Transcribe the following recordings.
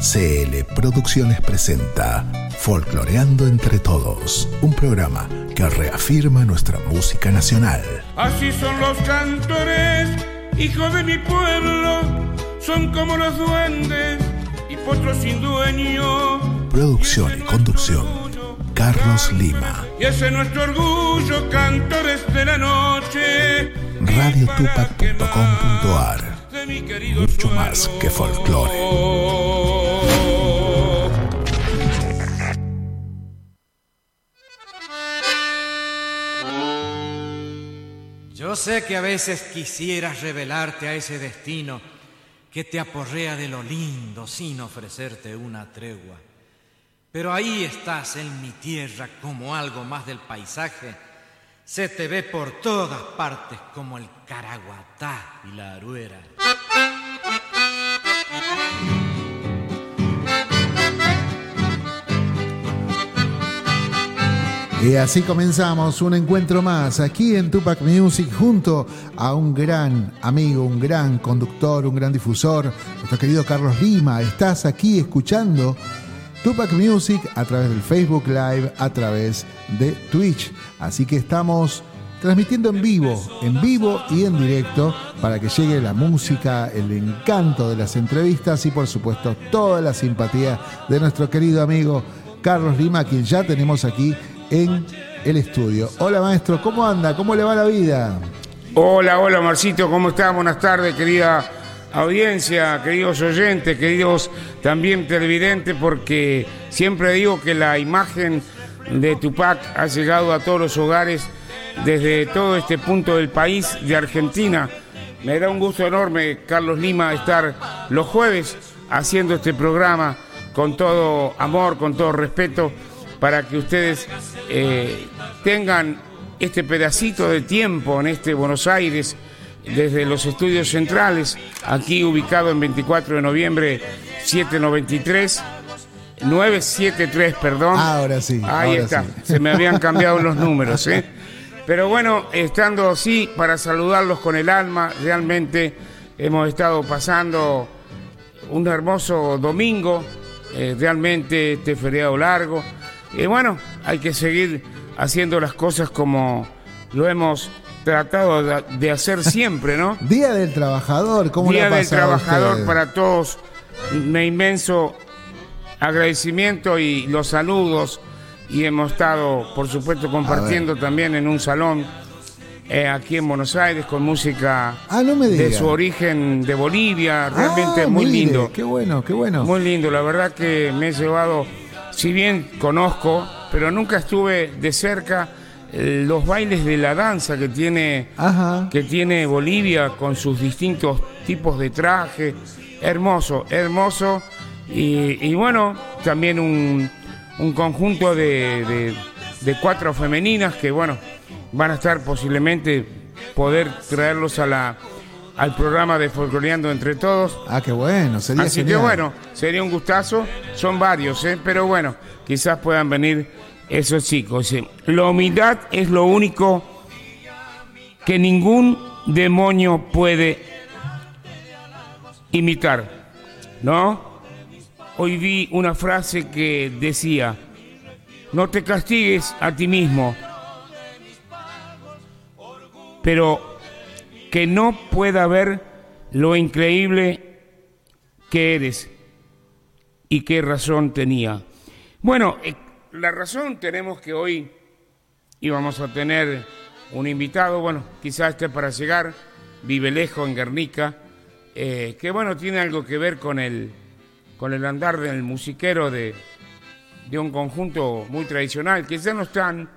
CL Producciones presenta Folcloreando entre Todos, un programa que reafirma nuestra música nacional. Así son los cantores, hijos de mi pueblo, son como los duendes y potros sin dueño. Producción y conducción, Carlos Lima. Y ese es nuestro orgullo, cantores de la noche. radiotupac.com.ar Mucho más que folclore. Yo sé que a veces quisieras revelarte a ese destino que te aporrea de lo lindo sin ofrecerte una tregua. Pero ahí estás en mi tierra como algo más del paisaje. Se te ve por todas partes como el caraguatá y la aruera. Y así comenzamos un encuentro más aquí en Tupac Music junto a un gran amigo, un gran conductor, un gran difusor, nuestro querido Carlos Lima. Estás aquí escuchando Tupac Music a través del Facebook Live, a través de Twitch. Así que estamos transmitiendo en vivo, en vivo y en directo para que llegue la música, el encanto de las entrevistas y por supuesto toda la simpatía de nuestro querido amigo Carlos Lima, quien ya tenemos aquí en el estudio. Hola maestro, ¿cómo anda? ¿Cómo le va la vida? Hola, hola Marcito, ¿cómo estás? Buenas tardes, querida audiencia, queridos oyentes, queridos también televidentes, porque siempre digo que la imagen de Tupac ha llegado a todos los hogares desde todo este punto del país de Argentina. Me da un gusto enorme, Carlos Lima, estar los jueves haciendo este programa con todo amor, con todo respeto para que ustedes eh, tengan este pedacito de tiempo en este Buenos Aires desde los estudios centrales, aquí ubicado en 24 de noviembre 793. 973, perdón. Ahora sí. Ahí ahora está. sí. Se me habían cambiado los números, ¿eh? Pero bueno, estando así, para saludarlos con el alma, realmente hemos estado pasando un hermoso domingo, eh, realmente este feriado largo. Y bueno, hay que seguir haciendo las cosas como lo hemos tratado de, hacer siempre, ¿no? Día del Trabajador, ¿cómo le Día ha del Trabajador para todos. Un inmenso agradecimiento y los saludos. Y hemos estado, por supuesto, compartiendo también en un salón eh, aquí en Buenos Aires con música Ah, no me de su origen de Bolivia. Realmente Ah, muy mire, lindo. Qué bueno, qué bueno. Muy lindo, la verdad que me he llevado, si bien conozco, pero nunca estuve de cerca eh, los bailes de la danza que tiene, Ajá. que tiene Bolivia con sus distintos tipos de traje. Hermoso, hermoso. Y, y bueno, también un, un conjunto de, de- de cuatro femeninas que, bueno, van a estar posiblemente poder traerlos a la, al programa de Folcloreando entre todos. Ah, qué bueno, sería Así que bueno, sería un gustazo. Son varios, ¿eh? pero bueno, quizás puedan venir esos chicos. ¿sí? La humildad es lo único que ningún demonio puede imitar, ¿no? Hoy vi una frase que decía, no te castigues a ti mismo, pero que no pueda ver lo increíble que eres y qué razón tenía. Bueno, eh, la razón tenemos que hoy íbamos a tener un invitado, bueno, quizás esté para llegar, vive lejos en Guernica, eh, que bueno, tiene algo que ver con el, con el andar del musiquero de, de un conjunto muy tradicional, que ya no están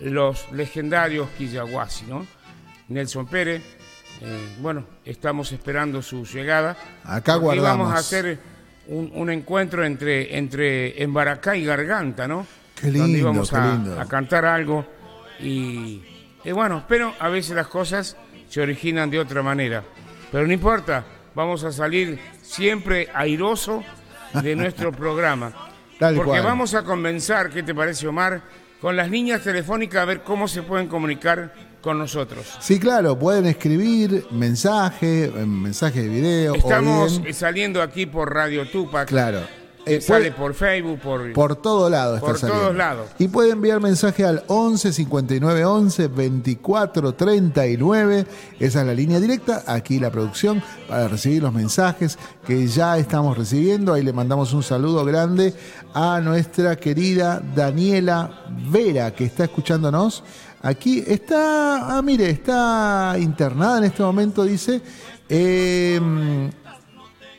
los legendarios Quillahuasi, ¿no? Nelson Pérez, eh, bueno, estamos esperando su llegada. Acá guardamos. Vamos a hacer un, un encuentro entre, entre Embaracá y Garganta, ¿no? Qué Donde lindo, íbamos qué a, lindo. a cantar algo. Y, y bueno, pero a veces las cosas se originan de otra manera. Pero no importa, vamos a salir siempre airoso de nuestro programa. Tal porque cual. vamos a comenzar, ¿qué te parece Omar? Con las líneas telefónicas a ver cómo se pueden comunicar con nosotros. Sí, claro, pueden escribir mensaje, eh, mensaje de video. Estamos bien, saliendo aquí por Radio Tupac. claro. eh, sale puede- por Facebook, por... por todo lado está Por saliendo. todos lados. Y puede enviar mensaje al 11 59 11 24 39. Esa es la línea directa. Aquí la producción para recibir los mensajes que ya estamos recibiendo. Ahí le mandamos un saludo grande a nuestra querida Daniela Vera, que está escuchándonos. Aquí está, ah, mire, está internada en este momento, dice. Eh,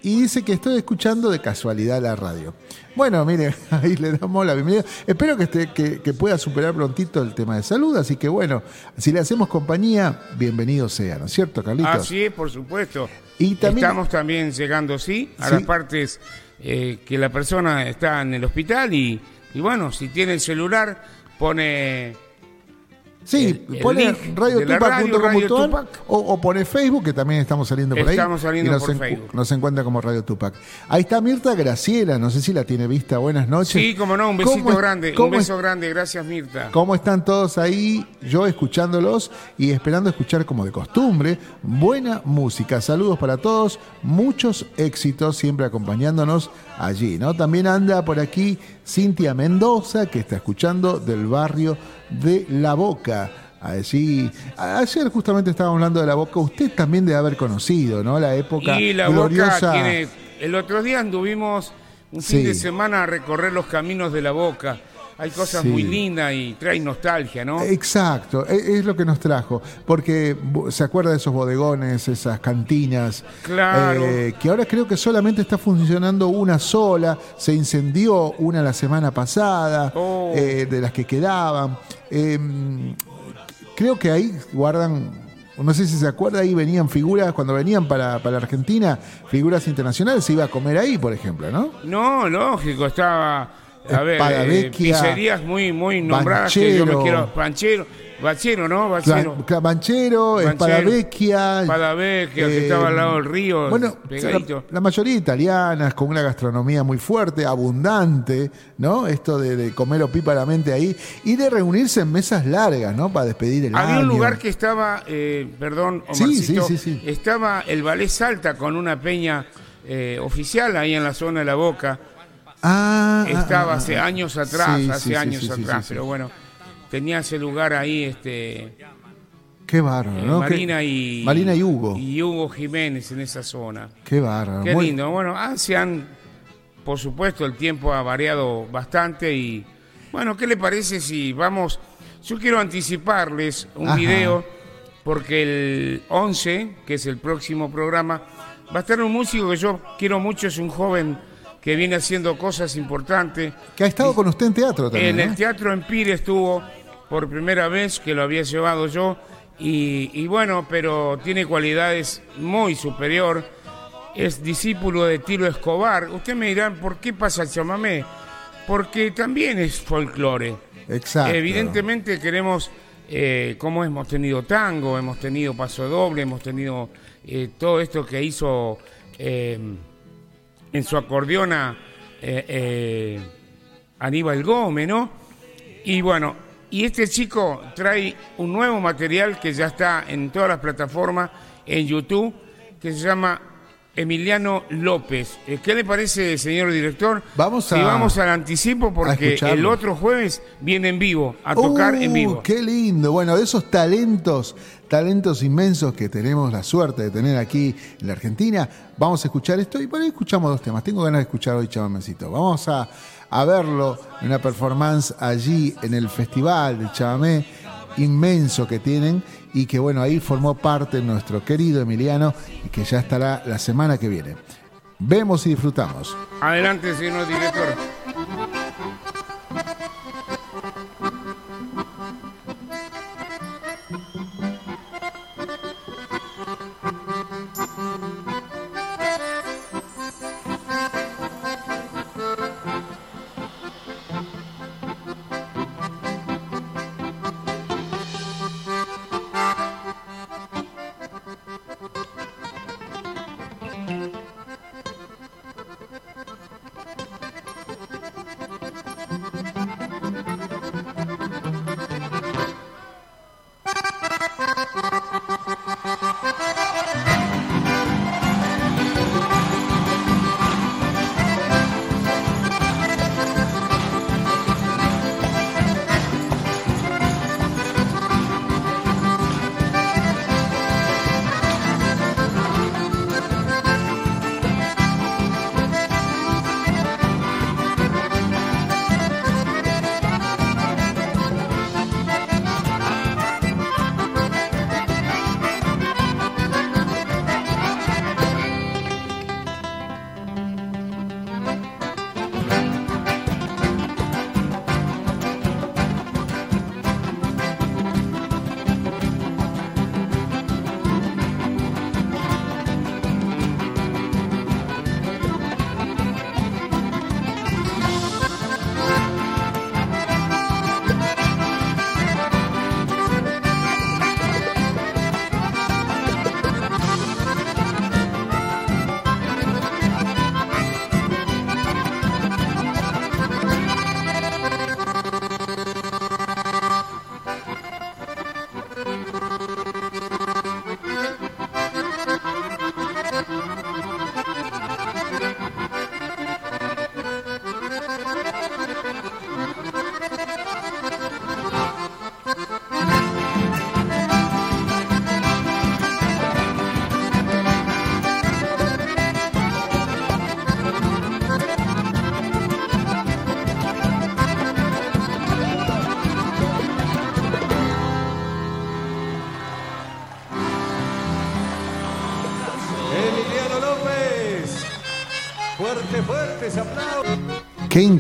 y dice que estoy escuchando de casualidad la radio. Bueno, mire, ahí le damos la bienvenida. Espero que, esté, que, que pueda superar prontito el tema de salud, así que bueno, si le hacemos compañía, bienvenido sea, ¿no es cierto, Carlitos? Así es, por supuesto. Y también- Estamos también llegando, sí, a Sí. las partes eh, que la persona está en el hospital y, y bueno, si tiene el celular, pone... Sí, el- el pone link Radio de la Tupac radio, punto com Radio punto ar, Tupac. o, o pone Facebook, que también estamos saliendo por ahí. Estamos saliendo y nos, por Facebook. nos encuentra como Radio Tupac. Ahí está Mirta Graciela, no sé si la tiene vista. Buenas noches. Sí, como no, un ¿Cómo besito es- grande, un es- beso grande, gracias Mirta. ¿Cómo están todos ahí? Yo escuchándolos y esperando escuchar como de costumbre buena música. Saludos para todos, muchos éxitos siempre acompañándonos allí, ¿no? También anda por aquí Cintia Mendoza que está escuchando del barrio de La Boca. Allí, ayer justamente estábamos hablando de La Boca, usted también debe haber conocido, ¿no? La época Y la gloriosa. boca tiene. El otro día anduvimos un Sí. fin de semana a recorrer los caminos de la boca. Hay cosas Sí. muy lindas y trae nostalgia, ¿no? Exacto, e- es lo que nos trajo, porque se acuerda de esos bodegones, esas cantinas, Claro. eh, que ahora creo que solamente está funcionando una sola, se incendió una la semana pasada, Oh. eh, de las que quedaban. Eh, creo que ahí guardan, no sé si se acuerda, ahí venían figuras, cuando venían para, para Argentina, figuras internacionales, se iba a comer ahí, por ejemplo, ¿no? No, lógico, estaba. A ver, eh, pizzerías muy, muy nombradas que yo me Banchero. quiero. Banchero, Bachero, ¿no? Banchero, Banchero, Espadavecchia. Espadavecchia, que estaba al lado del río, Bueno, la, la mayoría italianas, con una gastronomía muy fuerte, abundante, ¿no? Esto de, de comer opíparamente ahí y de reunirse en mesas largas, ¿no? Para despedir el Había año. un lugar que estaba, eh, perdón, Sí, Omarcito, sí, sí, sí. estaba el Ballet Salta con una peña eh, oficial ahí en la zona de la Boca. Ah, Estaba ah, hace años atrás, Sí, hace sí, años sí, atrás, pero bueno, tenía ese lugar ahí, este, Qué bárbaro, eh, ¿no? Marina Qué- y Marina y Hugo. y Hugo Jiménez en esa zona. Qué bárbaro. Qué Muy- lindo. Bueno, ah, se han, por supuesto, el tiempo ha variado bastante y, bueno, ¿qué le parece si vamos? Yo quiero anticiparles un Ajá. video porque el 11, que es el próximo programa, va a estar un músico que yo quiero mucho, es un joven que viene haciendo cosas importantes. Que ha estado con usted en teatro también. En ¿no? el Teatro Empire estuvo por primera vez, que lo había llevado yo, y, y bueno, pero tiene cualidades muy superior. Es discípulo de Tiro Escobar. Usted me dirá, ¿por qué pasa el chamamé? Porque también es folclore. Exacto. Evidentemente queremos, eh, como hemos tenido tango, hemos tenido paso doble, hemos tenido eh, todo esto que hizo eh, en su acordeona eh, eh, Aníbal Gómez, ¿no? Y bueno, y este chico trae un nuevo material que ya está en todas las plataformas, en YouTube, que se llama Emiliano López. Eh, ¿Qué le parece, señor director? Vamos a- vamos al anticipo, porque el otro jueves viene en vivo, a tocar en Uh, vivo. Qué lindo. Bueno, de esos talentos, talentos inmensos que tenemos la suerte de tener aquí en la Argentina, vamos a escuchar esto y por ahí escuchamos dos temas. Tengo ganas de escuchar hoy Chamamecito. Vamos a, a verlo en una performance allí en el festival de Chamamé inmenso que tienen y que bueno, ahí formó parte nuestro querido Emiliano y que ya estará la semana que viene. Vemos y disfrutamos. Adelante, señor director.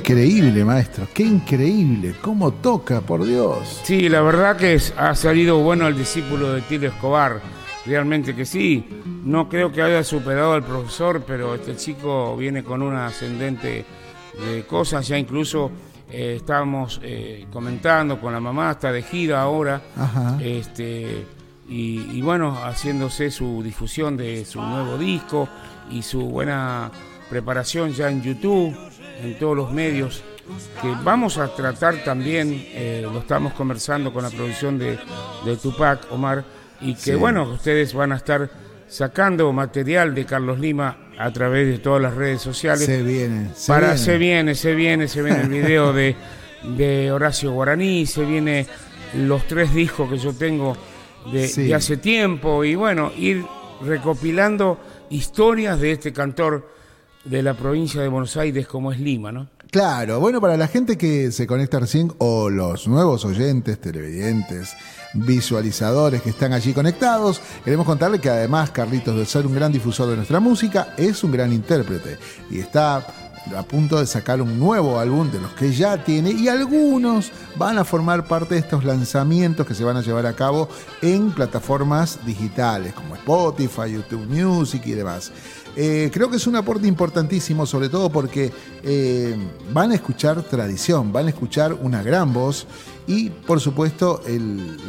Increíble, maestro, qué increíble, cómo toca, por Dios. Sí, la verdad que ha salido bueno el discípulo de Tilo Escobar, realmente que sí. No creo que haya superado al profesor, pero este chico viene con una ascendente de cosas, ya incluso eh, estábamos eh, comentando con la mamá, está de gira ahora, este y, bueno, haciéndose su difusión de su nuevo disco y su buena preparación ya en YouTube, en todos los medios, que vamos a tratar también, eh, lo estamos conversando con la producción de, Tupac, Omar, y que bueno, ustedes van a estar sacando material de Carlos Lima a través de todas las redes sociales. Se viene, se para, viene. Se viene, se viene, se viene el video de, de Horacio Guaraní, se viene los tres discos que yo tengo de, hace tiempo y bueno, ir recopilando historias de este cantor de la provincia de Buenos Aires como es Lima, ¿no? Claro, bueno, para la gente que se conecta recién o los nuevos oyentes, televidentes, visualizadores que están allí conectados, queremos contarle que además Carlitos de ser un gran difusor de nuestra música, es un gran intérprete y está a punto de sacar un nuevo álbum de los que ya tiene y algunos van a formar parte de estos lanzamientos que se van a llevar a cabo en plataformas digitales como Spotify, YouTube Music y demás. Eh, creo que es un aporte importantísimo, sobre todo porque eh, van a escuchar tradición, van a escuchar una gran voz y por supuesto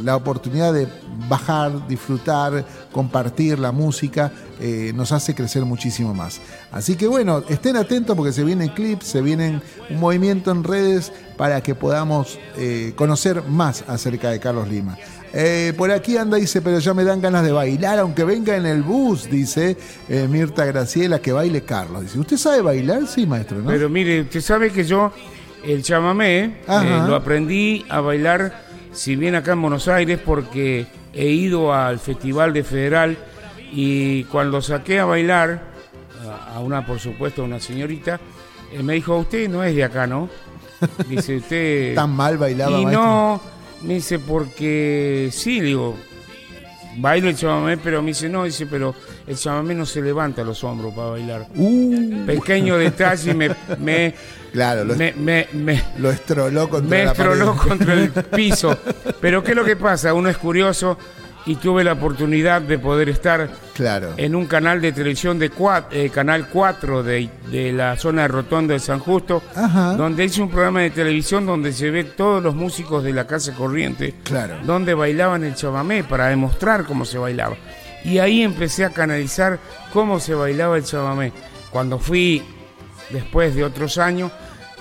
la oportunidad de bajar, disfrutar, compartir la música eh, nos hace crecer muchísimo más. Así que bueno, estén atentos porque se vienen clips, se vienen un movimiento en redes para que podamos conocer más acerca de Carlos Lima. Eh, por aquí anda, dice, pero ya me dan ganas de bailar, aunque venga en el bus, dice Mirta Graciela, que baile Carlos. Dice, ¿usted sabe bailar? Sí, maestro, ¿no? Pero mire, usted sabe que yo el chamamé lo aprendí a bailar, si bien acá en Buenos Aires, porque he ido al Festival de Federal y cuando saqué a bailar a una, por supuesto, una señorita, eh, me dijo, usted no es de acá, ¿no? Dice, usted... Tan mal bailaba. Y no, me dice, porque sí, digo, bailo el chamamé, pero me dice, no, dice, pero el chamamé no se levanta los hombros para bailar. Uh. Pequeño detalle, me, me, claro, lo, me, me, lo estroló contra me estroló contra el piso. Pero ¿qué es lo que pasa? Uno es curioso y tuve la oportunidad de poder estar claro. en un canal de televisión de eh, Canal 4 de, de, la zona de Rotonda de San Justo, donde hice un programa de televisión donde se ve todos los músicos de la Casa Corriente, claro. donde bailaban el chamamé para demostrar cómo se bailaba. Y ahí empecé a canalizar cómo se bailaba el chamamé. Cuando fui después de otros años,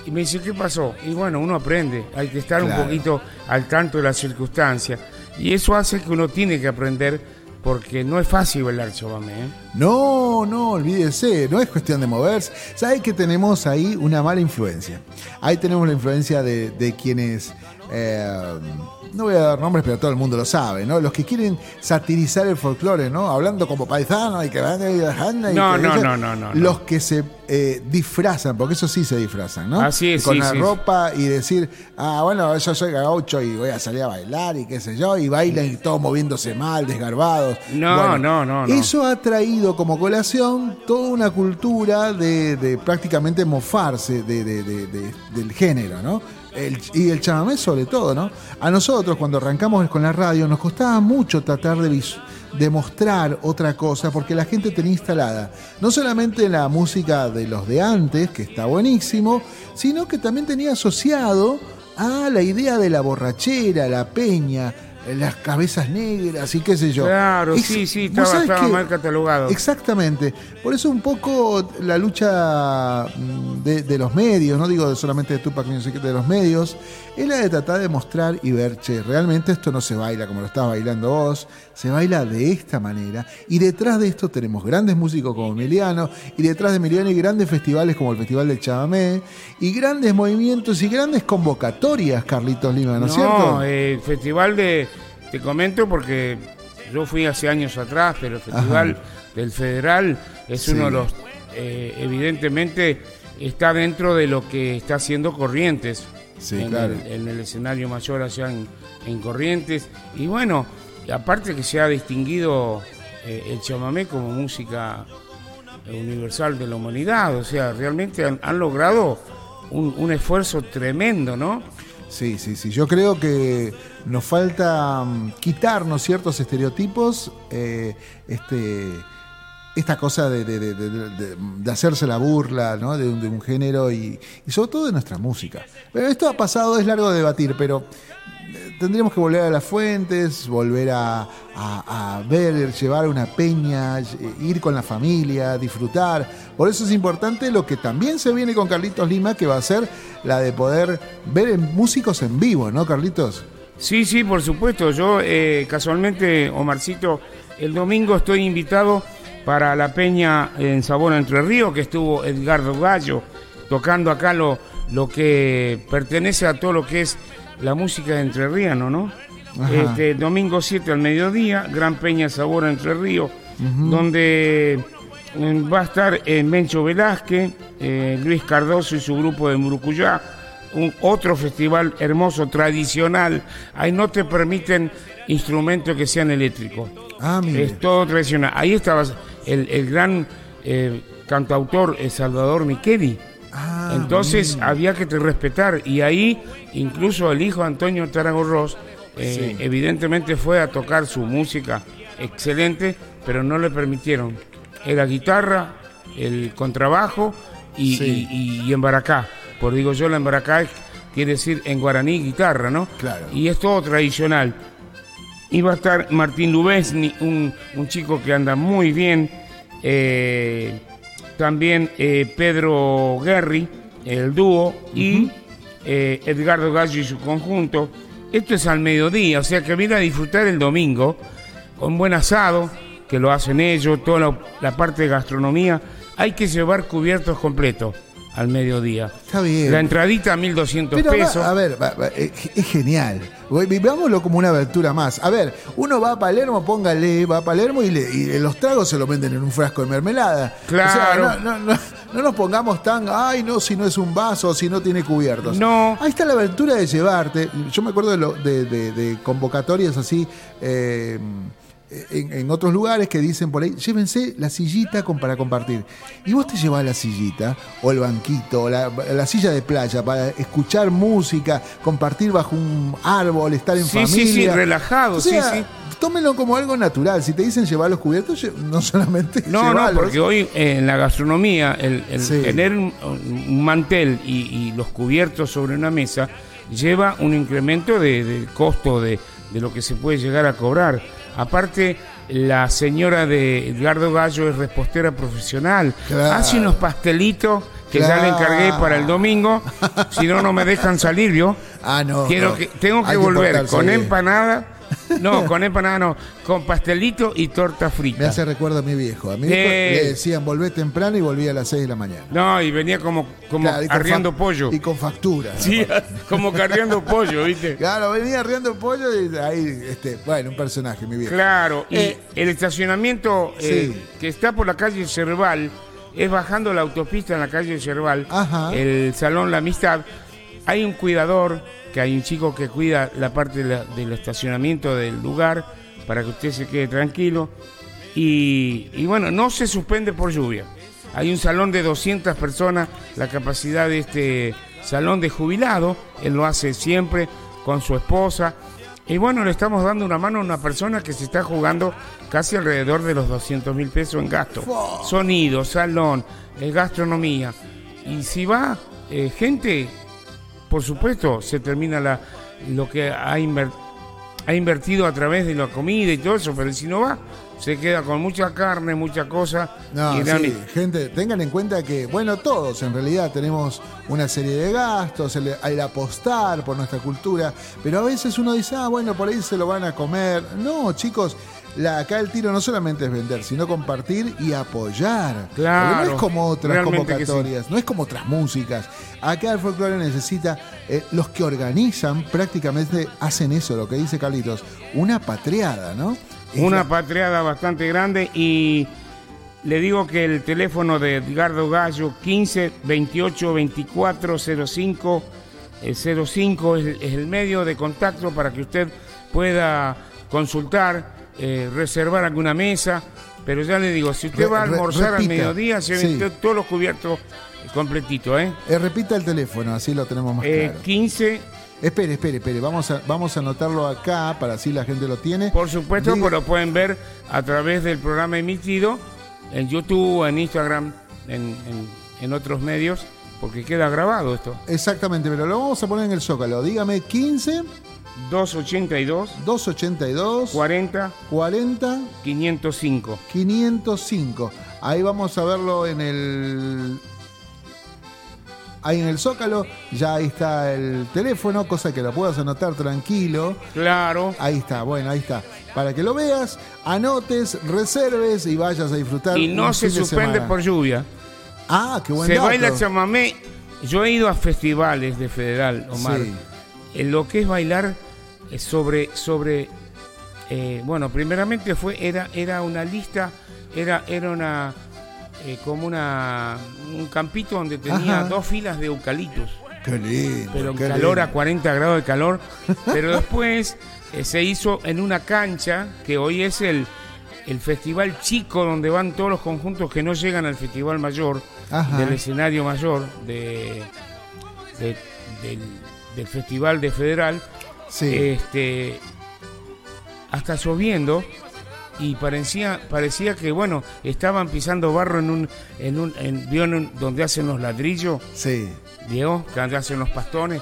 y me dice, ¿qué pasó? Y bueno, uno aprende, hay que estar un poquito al tanto de las circunstancias. Y eso hace que uno tiene que aprender porque no es fácil bailar chamamé. ¿eh? No, no, olvídese, no es cuestión de moverse. ¿Sabe que tenemos ahí una mala influencia? Ahí tenemos la influencia de, de quienes... Eh, no voy a dar nombres, pero todo el mundo lo sabe, ¿no? Los que quieren satirizar el folclore, ¿no? Hablando como paisano y que van y no, no, no, no, no, Los que se eh, disfrazan, porque eso sí se disfrazan, ¿no? Así es, Con la ropa y decir, ah, bueno, yo soy gaucho y voy a salir a bailar y qué sé yo, y bailan y todos moviéndose mal, desgarbados. No, no, no, no. Eso ha traído como colación toda una cultura de, prácticamente mofarse del género, ¿no? Y el chamamé sobre todo, ¿no? A nosotros cuando arrancamos con la radio nos costaba mucho tratar de, de mostrar otra cosa porque la gente tenía instalada no solamente la música de los de antes, que está buenísimo, sino que también tenía asociado a la idea de la borrachera, la peña, las cabezas negras y qué sé yo. Claro, sí, sí, estaba, mal catalogado. Exactamente. Por eso un poco la lucha mm, de, los medios, no digo solamente de Tupac Music, de los medios, es la de tratar de mostrar y ver, che, realmente esto no se baila como lo estás bailando vos, se baila de esta manera. Y detrás de esto tenemos grandes músicos como Emiliano, y detrás de Emiliano hay grandes festivales como el Festival del Chamamé, y grandes movimientos y grandes convocatorias, Carlitos Lima, ¿no es cierto? No, el Festival de te comento porque yo fui hace años atrás, pero el Festival del Federal es uno de los, eh, evidentemente, está dentro de lo que está haciendo Corrientes. En, el, escenario mayor allá en, Corrientes. Y bueno, aparte que se ha distinguido eh, el chamamé como música universal de la humanidad. O sea, realmente han, logrado un, esfuerzo tremendo, ¿no? Sí, sí, sí. Yo creo que nos falta mm, quitarnos ciertos estereotipos, eh, este, esta cosa de, hacerse la burla ¿no? de, un género y, y, sobre todo de nuestra música. Pero esto ha pasado, es largo de debatir, pero tendríamos que volver a las fuentes, volver a, ver, llevar una peña, ir con la familia, disfrutar. Por eso es importante lo que también se viene con Carlitos Lima, que va a ser la de poder ver músicos en vivo, ¿no, Carlitos? Sí, sí, por supuesto. Yo eh, casualmente, Omarcito, el domingo estoy invitado para la peña en Sabor Entre Ríos, que estuvo Edgardo Gallo tocando acá lo, lo que pertenece a todo lo que es la música de Entre Ríos, ¿no? Este, domingo 7 al mediodía, Gran Peña Sabor Entre Ríos, donde mm, va a estar eh, Mencho Velázquez, eh, Luis Cardoso y su grupo de Murucuyá, un otro festival hermoso, tradicional. Ahí no te permiten instrumentos que sean eléctricos. Ah, es todo tradicional. Ahí estaba el, gran eh, cantautor Salvador Micheli Ah, Entonces había que respetar y ahí incluso el hijo Antonio Taragorros eh, evidentemente fue a tocar su música excelente, pero no le permitieron. Era guitarra, el contrabajo y, y, en baracá. Por digo yo, la embaracá quiere decir en guaraní guitarra, ¿no? Claro. Y es todo tradicional. Iba a estar Martín Lubesni, un, un chico que anda muy bien. Eh, también eh, Pedro Guerri, el dúo, y eh, Edgardo Gallo y su conjunto. Esto es al mediodía, o sea que viene a disfrutar el domingo con buen asado, que lo hacen ellos, toda la, parte de gastronomía. Hay que llevar cubiertos completos al mediodía. Está bien. La entradita 1200 pesos. a ver, es genial. Veámoslo como una abertura más. A ver, uno va a Palermo, póngale, va a Palermo y, los tragos se lo venden en un frasco de mermelada. Claro. no, nos pongamos tan, ay, no, si no es un vaso, si no tiene cubiertos. No. Ahí está la abertura de llevarte. Yo me acuerdo de, de convocatorias así. Eh, en, otros lugares que dicen por ahí, llévense la sillita con, para compartir. Y vos te llevas la sillita, o el banquito, o la, silla de playa para escuchar música, compartir bajo un árbol, estar en familia. Sí, sí, relajado, sí, sí. Tómenlo como algo natural. Si te dicen llevar los cubiertos, no solamente. No, no, porque hoy en la gastronomía, el, tener un, mantel y, los cubiertos sobre una mesa lleva un incremento del costo de, de lo que se puede llegar a cobrar. Aparte, la señora de Edgardo Gallo es repostera profesional. Hace unos pastelitos que ya le encargué para el domingo. si no, no me dejan salir, ¿vio? Ah, no. Quiero Que, tengo que volver con empanada no, con empanada no, con pastelito y torta frita. Me hace recuerdo a mi viejo. A mi viejo le decían volvé temprano y volvía a las 6 de la mañana. No, y venía como, como arriando pollo. Y con factura. Sí, como carriando pollo, ¿viste? Claro, venía arriando pollo y ahí, este, bueno, un personaje, mi viejo. Claro, y eh, el estacionamiento eh, que está por la calle Cerval es bajando la autopista en la calle Cerval, el Salón La Amistad. Hay un cuidador que hay un chico que cuida la parte del estacionamiento del lugar para que usted se quede tranquilo. Y, bueno, no se suspende por lluvia. Hay un salón de 200 personas, la capacidad de este salón de jubilado, él lo hace siempre con su esposa. Y bueno, le estamos dando una mano a una persona que se está jugando casi alrededor de los 200 mil pesos en gasto. Sonido, salón, eh, gastronomía. Y si va eh, gente por supuesto, se termina la, lo que ha, ha invertido a través de la comida y todo eso, pero si no va, se queda con mucha carne, mucha cosa. No, sí, gente, tengan en cuenta que, bueno, todos en realidad tenemos una serie de gastos, el, el, apostar por nuestra cultura, pero a veces uno dice, ah, bueno, por ahí se lo van a comer. No, chicos, la, acá el tiro no solamente es vender, sino compartir y apoyar. Claro. no es como otras convocatorias, no es como otras músicas. Acá el folclore necesita, eh, los que organizan prácticamente hacen eso, lo que dice Carlitos, una patriada, ¿no? una patriada bastante grande y le digo que el teléfono de Edgardo Gallo 15 28 24 05 05 es, es el medio de contacto para que usted pueda consultar eh, reservar alguna mesa, pero ya le digo, si usted Re- va a almorzar al mediodía, se Sí. todos los cubiertos completitos, ¿eh? Eh, repita el teléfono, así lo tenemos más Eh, claro. 15, Espere, espere, espere. Vamos a, vamos a anotarlo acá para así la gente lo tiene. por supuesto, Diga- lo pueden ver a través del programa emitido en YouTube, en Instagram, en, en- en otros medios, porque queda grabado esto. Exactamente, pero lo vamos a poner en el zócalo. Dígame 15 282 282 40 40 505. 505. Ahí vamos a verlo en el. Ahí en el Zócalo, ya ahí está el teléfono, cosa que lo puedas anotar tranquilo. Claro. Ahí está, bueno, ahí está. Para que lo veas, anotes, reserves y vayas a disfrutar. Y no un se fin de suspende semana. por lluvia. Ah, qué buen Se dato. baila chamamé. Yo he ido a festivales de Federal, Omar. Sí. En lo que es bailar sobre, sobre eh, bueno, primeramente fue, era, era una lista, era, era una eh, como una un campito donde tenía Ajá. dos filas de. Qué lindo. pero en qué calor a lindo. 40 grados de calor. Pero después eh, se hizo en una cancha que hoy es el, el festival chico donde van todos los conjuntos que no llegan al festival mayor, Ajá. del escenario mayor de, de- del, del festival de Federal. Sí. Este, hasta lloviendo y parecía parecía que bueno estaban pisando barro en un en un en, ¿vio en un- donde hacen los ladrillos sí. Diego, que hacen los pastones.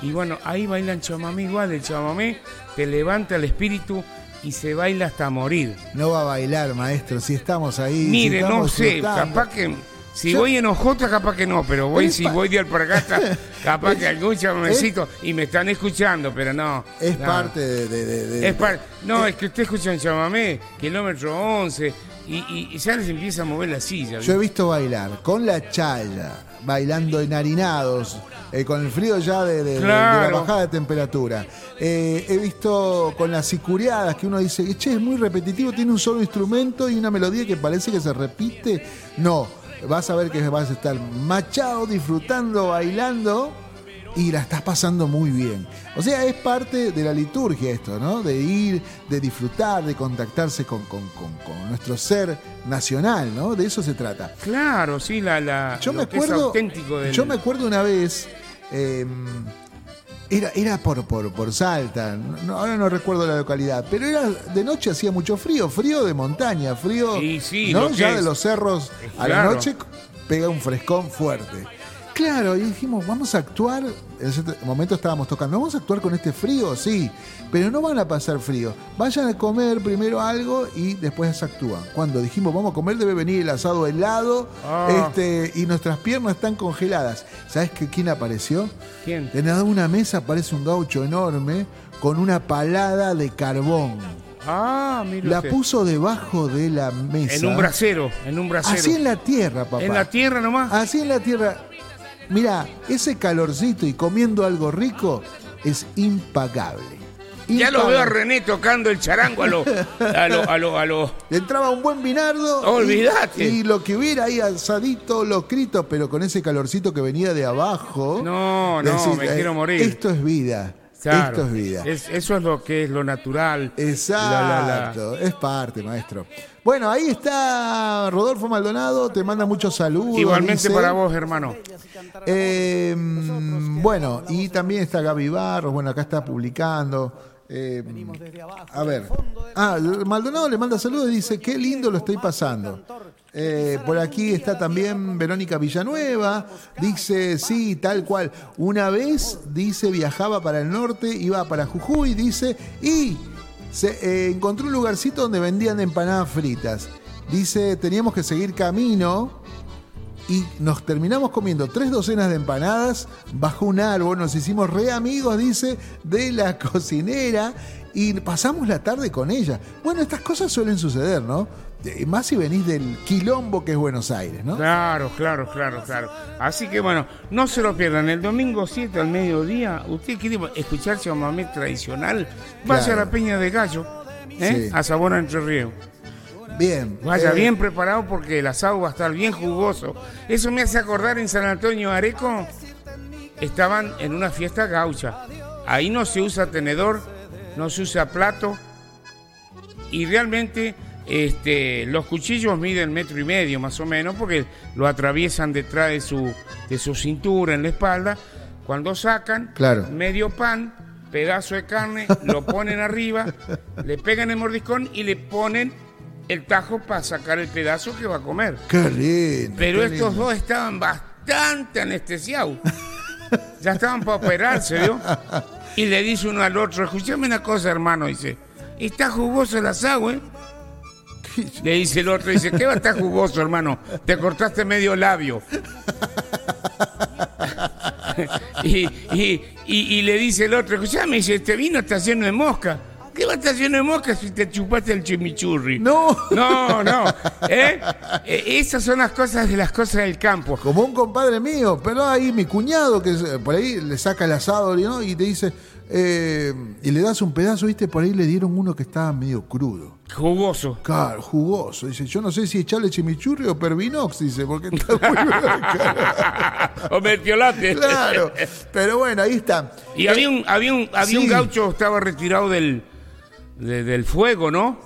Y bueno, ahí bailan chamamé igual. El chamamé te levanta el espíritu y se baila hasta morir. No va a bailar, maestro, si estamos ahí. si Mire, no sé, capaz que. Si Yo- voy en Ojota, capaz que no, pero voy, Pero si pa- voy de Alpargata, capaz que algún chamamecito y me están escuchando, pero no. Es no. parte de. de- de- de- Es par- no, es que usted escucha en chamamé, kilómetro 11, y, y- y ya les empieza a mover la silla. Yo he visto bailar con la chaya, bailando enharinados, eh, con el frío ya de, de- de- de Claro. la bajada de temperatura. Eh, he visto con las sicuriadas que uno dice, che, es muy repetitivo, tiene un solo instrumento y una melodía que parece que se repite. No, vas a ver que vas a estar machado, disfrutando, bailando. Y la estás pasando muy bien. O sea, es parte de la liturgia esto, ¿no? De ir, de disfrutar, de contactarse con, con- con- con nuestro ser nacional, ¿no? De eso se trata. Claro, sí, la, la, Yo me lo que es acuerdo. auténtico del... Yo me acuerdo una vez. eh, era, era por, por, por Salta, no- ahora no recuerdo la localidad, pero era de noche hacía mucho frío, frío de montaña, frío Sí, sí, ¿no? ya es. de los cerros a la noche pega un frescón fuerte. Claro, y dijimos, vamos a actuar, en ese momento estábamos tocando, vamos a actuar con este frío, sí, pero no van a pasar frío, vayan a comer primero algo y después actúan. Cuando dijimos, vamos a comer, debe venir el asado helado Ah. este, y nuestras piernas están congeladas. ¿Sabes que quién apareció? ¿Quién? De nada una mesa aparece un gaucho enorme con una palada de carbón. Ah, La usted. puso debajo de la mesa. En un brasero, en un brasero. Así en la tierra, papá. En la tierra nomás. Así en la tierra. Mira, ese calorcito y comiendo algo rico es impagable. ya lo veo a. René tocando el charango a lo, a lo, a lo, a lo- Entraba un buen vinardo. Olvídate. Y, lo que hubiera ahí asadito, locrito, pero con ese calorcito que venía de abajo. No, no, decís, me eh, quiero morir. Esto es vida. Claro. Esto es vida. Es- eso es lo que es lo natural. Exacto, La, la, la. es parte, maestro. Bueno, ahí está Rodolfo Maldonado, te manda muchos saludos. Igualmente dice. para vos, hermano. Eh, mm, bueno, y también está Gaby Barros, bueno, acá está publicando. Eh, a ver. Ah, Maldonado le manda saludos y dice, qué lindo lo estoy pasando. Eh, por aquí está también Verónica Villanueva, dice, sí, tal cual. Una vez, dice, viajaba para el norte, iba para Jujuy, dice, y se eh, encontró un lugarcito donde vendían empanadas fritas. Dice, teníamos que seguir camino y nos terminamos comiendo tres docenas de empanadas bajo un árbol. Nos hicimos re amigos, dice, de la cocinera y pasamos la tarde con ella. Bueno, estas cosas suelen suceder, ¿no? Eh, Más si venís del quilombo que es Buenos Aires, ¿no? Claro, claro, claro, claro. Así que bueno, no se lo pierdan. El domingo 7 al mediodía, usted quiere escuchar chamamé tradicional, vaya Claro. a la Peña de Gallo, ¿eh? Sí. a Sabor a Entre Ríos. Bien. Vaya eh, bien preparado porque el asado va a estar bien jugoso. Eso me hace acordar en San Antonio Areco, estaban en una fiesta gaucha. Ahí no se usa tenedor, no se usa plato y realmente este, los cuchillos miden metro y medio más o menos porque lo atraviesan detrás de su, de su cintura en la espalda. Cuando sacan Claro. medio pan, pedazo de carne, lo ponen arriba, le pegan el mordiscón y le ponen el tajo para sacar el pedazo que va a comer. Qué lindo. Pero qué estos lindo. dos estaban bastante anestesiados. Ya estaban para operarse, ¿vio? Y le dice uno al otro, escúchame una cosa, hermano, dice, está jugoso el asado, ¿eh? Le dice el otro, dice, ¿qué va a estar jugoso, hermano? Te cortaste medio labio. y, y- y- y le dice el otro, escúchame, dice, este vino está lleno de mosca. ¿Qué va a estar lleno de mosca si te chupaste el chimichurri? No. No, no. ¿eh? Eh, Esas son las cosas de las cosas del campo. Como un compadre mío, pero ahí mi cuñado que eh, por ahí le saca el asado ¿no? y te dice, eh, y le das un pedazo, viste, por ahí le dieron uno que estaba medio crudo. Jugoso. Claro, jugoso. Dice, yo no sé si echarle chimichurri o pervinox, dice, porque está muy. O mertiolate. Claro, pero bueno, ahí está. Y había un, había un, había un gaucho, estaba retirado del, de- del fuego, ¿no?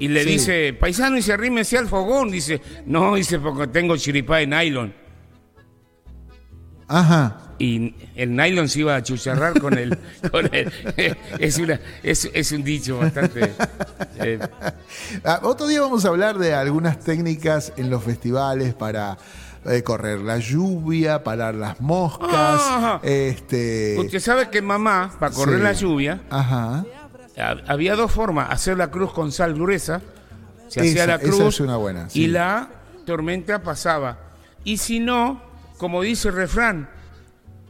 Y le Sí. dice, paisano, y se arrímese al fogón. Dice, no, dice, porque tengo chiripá de nylon. Ajá. Y el nylon se iba a chucharrar con el... con el- es, una, es, es un dicho bastante... eh, Ah, otro día vamos a hablar de algunas técnicas en los festivales para eh, correr la lluvia, parar las moscas. Este. usted sabe que mamá, para correr Sí. la lluvia, Ajá. había dos formas. Hacer la cruz con sal gruesa. Se hacía la esa cruz es una buena, sí. y la tormenta pasaba. Y si no, como dice el refrán,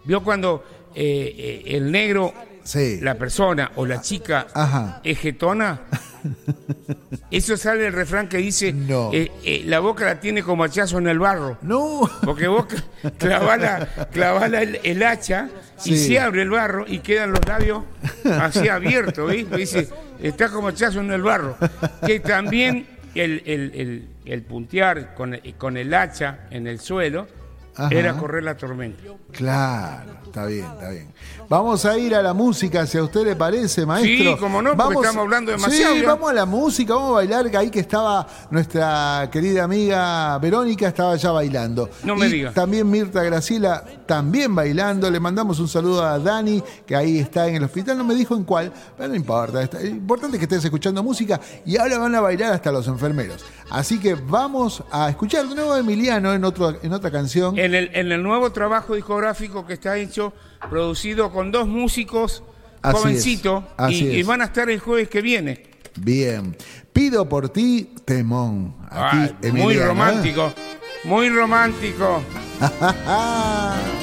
vio cuando eh, eh, el negro, Sí. la persona o la chica Ajá. es jetona, eso sale el refrán que dice, No. eh, eh, la boca la tiene como hachazo en el barro. No. Porque vos cl- clavás, la- clavás la- el, el hacha y Sí. se abre el barro y quedan los labios así abiertos, ¿viste? Dice, está como hachazo en el barro. Que también el, el- el- el puntear con con el hacha en el suelo Ajá. era correr la tormenta. Claro, está bien, está bien. Vamos a ir a la música, si a usted le parece, maestro. Sí, cómo no, porque estamos hablando demasiado Sí, ya. vamos a la música, vamos a bailar, que ahí que estaba nuestra querida amiga Verónica, estaba ya bailando. No me Y diga. También Mirta Graciela, también bailando. Le mandamos un saludo a Dani, que ahí está en el hospital, no me dijo en cuál, pero no importa. Está- Lo importante es que estés escuchando música y ahora van a bailar hasta los enfermeros. Así que vamos a escuchar de nuevo a Emiliano en, otro, en otra canción. En el, en el nuevo trabajo discográfico que está hecho, producido con dos músicos Así es, así y, van a estar el jueves que viene. Bien. Pido por ti, temón. Aquí, muy ¿eh? romántico, muy romántico.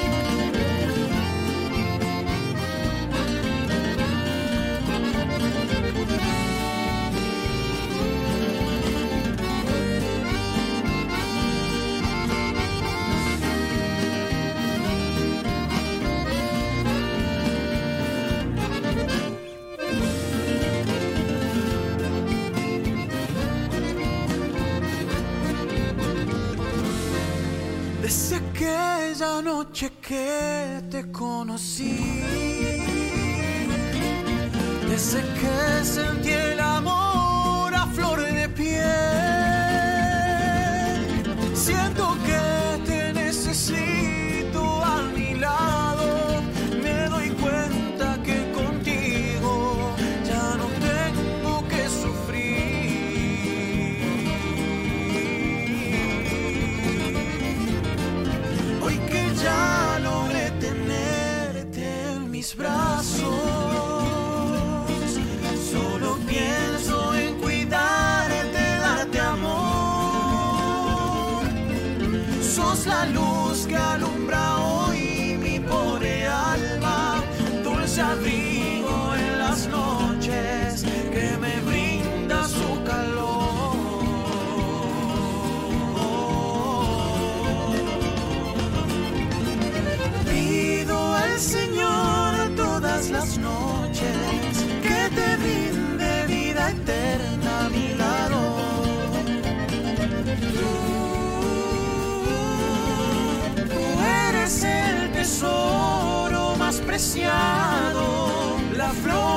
flor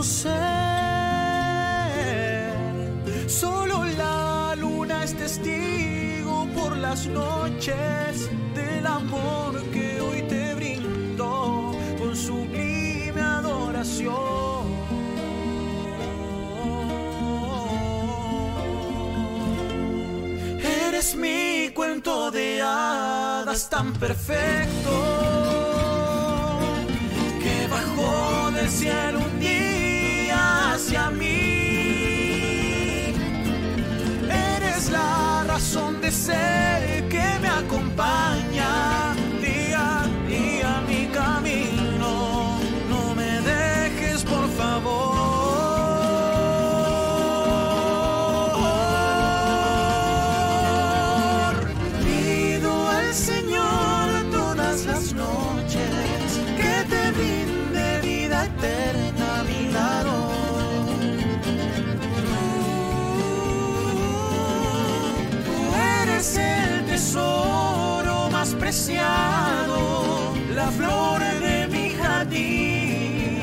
tu. Solo la luna es testigo por las noches del amor que hoy te brindo con sublime adoración. Eres mi cuento de hadas tan perfecto que bajó del cielo que me acompaña flor de mi jardín,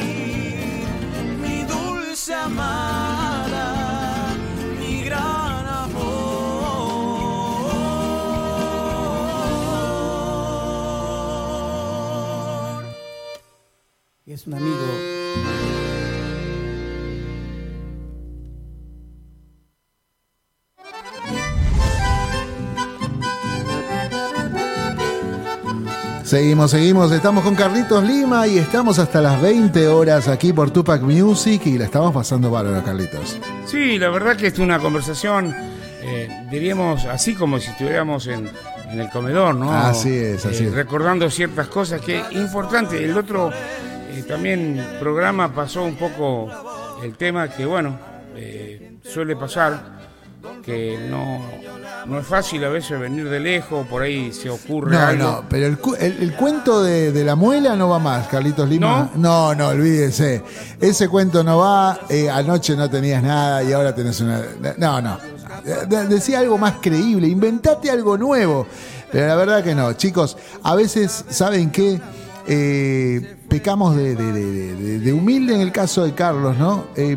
mi dulce amada, mi gran amor. Y es un amigo. Seguimos, seguimos. Estamos con Carlitos Lima y estamos hasta las 20 horas aquí por Tupac Music y la estamos pasando bárbaro, Carlitos. Sí, la verdad que es una conversación, eh, diríamos, así como si estuviéramos en, en el comedor, ¿no? Así es, así Eh, es. Recordando ciertas cosas que es importante. El otro eh, también programa pasó un poco el tema que, bueno, eh, suele pasar, que no, no es fácil a veces venir de lejos, por ahí se ocurre No, algo. no, pero el, el- el cuento de, de la muela no va más, Carlitos Lima. No, no, olvídese. Ese cuento no va. eh, anoche no tenías nada y ahora tenés una. No, no. De- decía algo más creíble. Inventate algo nuevo. Pero la verdad que no. Chicos, a veces, ¿saben qué? Eh, pecamos de, de- de- de- de humilde en el caso de Carlos, ¿no? Eh,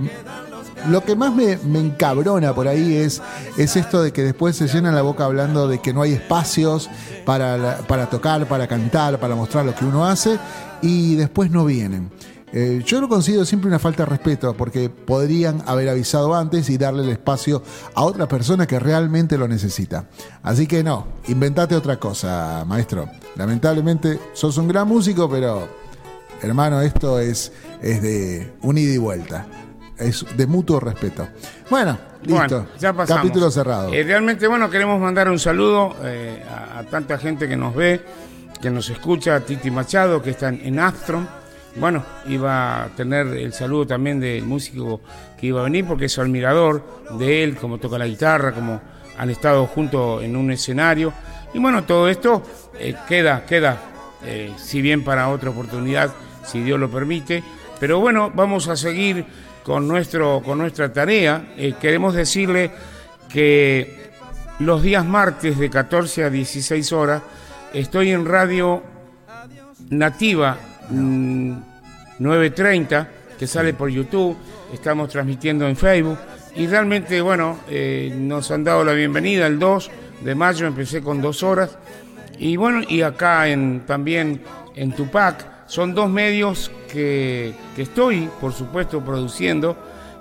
lo que más me, encabrona por ahí es, es esto de que después se llena la boca hablando de que no hay espacios para, para tocar, para cantar, para mostrar lo que uno hace y después no vienen. Eh, yo lo considero siempre una falta de respeto porque podrían haber avisado antes y darle el espacio a otra persona que realmente lo necesita. Así que no, inventate otra cosa, maestro. Lamentablemente sos un gran músico, pero hermano, esto es, es de un ida y vuelta. Es de mutuo respeto. Bueno, listo. Bueno, ya pasamos. Capítulo cerrado. Eh, realmente, bueno, queremos mandar un saludo eh, a, a tanta gente que nos ve, que nos escucha, a Titi Machado, que está en, en Astron. Bueno, iba a tener el saludo también del músico que iba a venir, porque es admirador de él, como toca la guitarra, como han estado juntos en un escenario. Y bueno, todo esto eh, queda, queda, eh, si bien para otra oportunidad, si Dios lo permite. Pero bueno, vamos a seguir con, nuestro, con nuestra tarea. Eh, queremos decirle que los días martes de 14 a 16 horas estoy en Radio Nativa mm, 930, que sale por YouTube, estamos transmitiendo en Facebook. Y realmente, bueno, eh, nos han dado la bienvenida el 2 de mayo, empecé con dos horas. Y bueno, y acá en, también en Tupac, son dos medios que, que estoy, por supuesto, produciendo,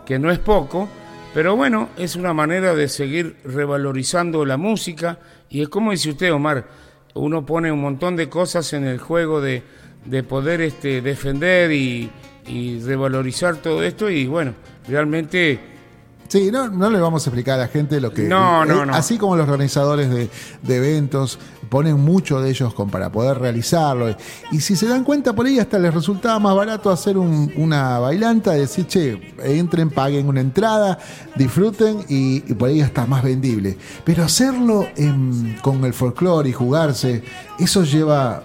que no es poco, pero bueno, es una manera de seguir revalorizando la música. Y es como dice usted, Omar, uno pone un montón de cosas en el juego de, de poder este, defender y, y revalorizar todo esto. Y bueno, realmente Sí, no, no le vamos a explicar a la gente lo que. No, no, no. Así como los organizadores de, de eventos ponen mucho de ellos con, para poder realizarlo. Y si se dan cuenta, por ahí hasta les resultaba más barato hacer un- una bailanta, decir, che, entren, paguen una entrada, disfruten y, por ahí está más vendible. Pero hacerlo con el folclore y jugarse, eso lleva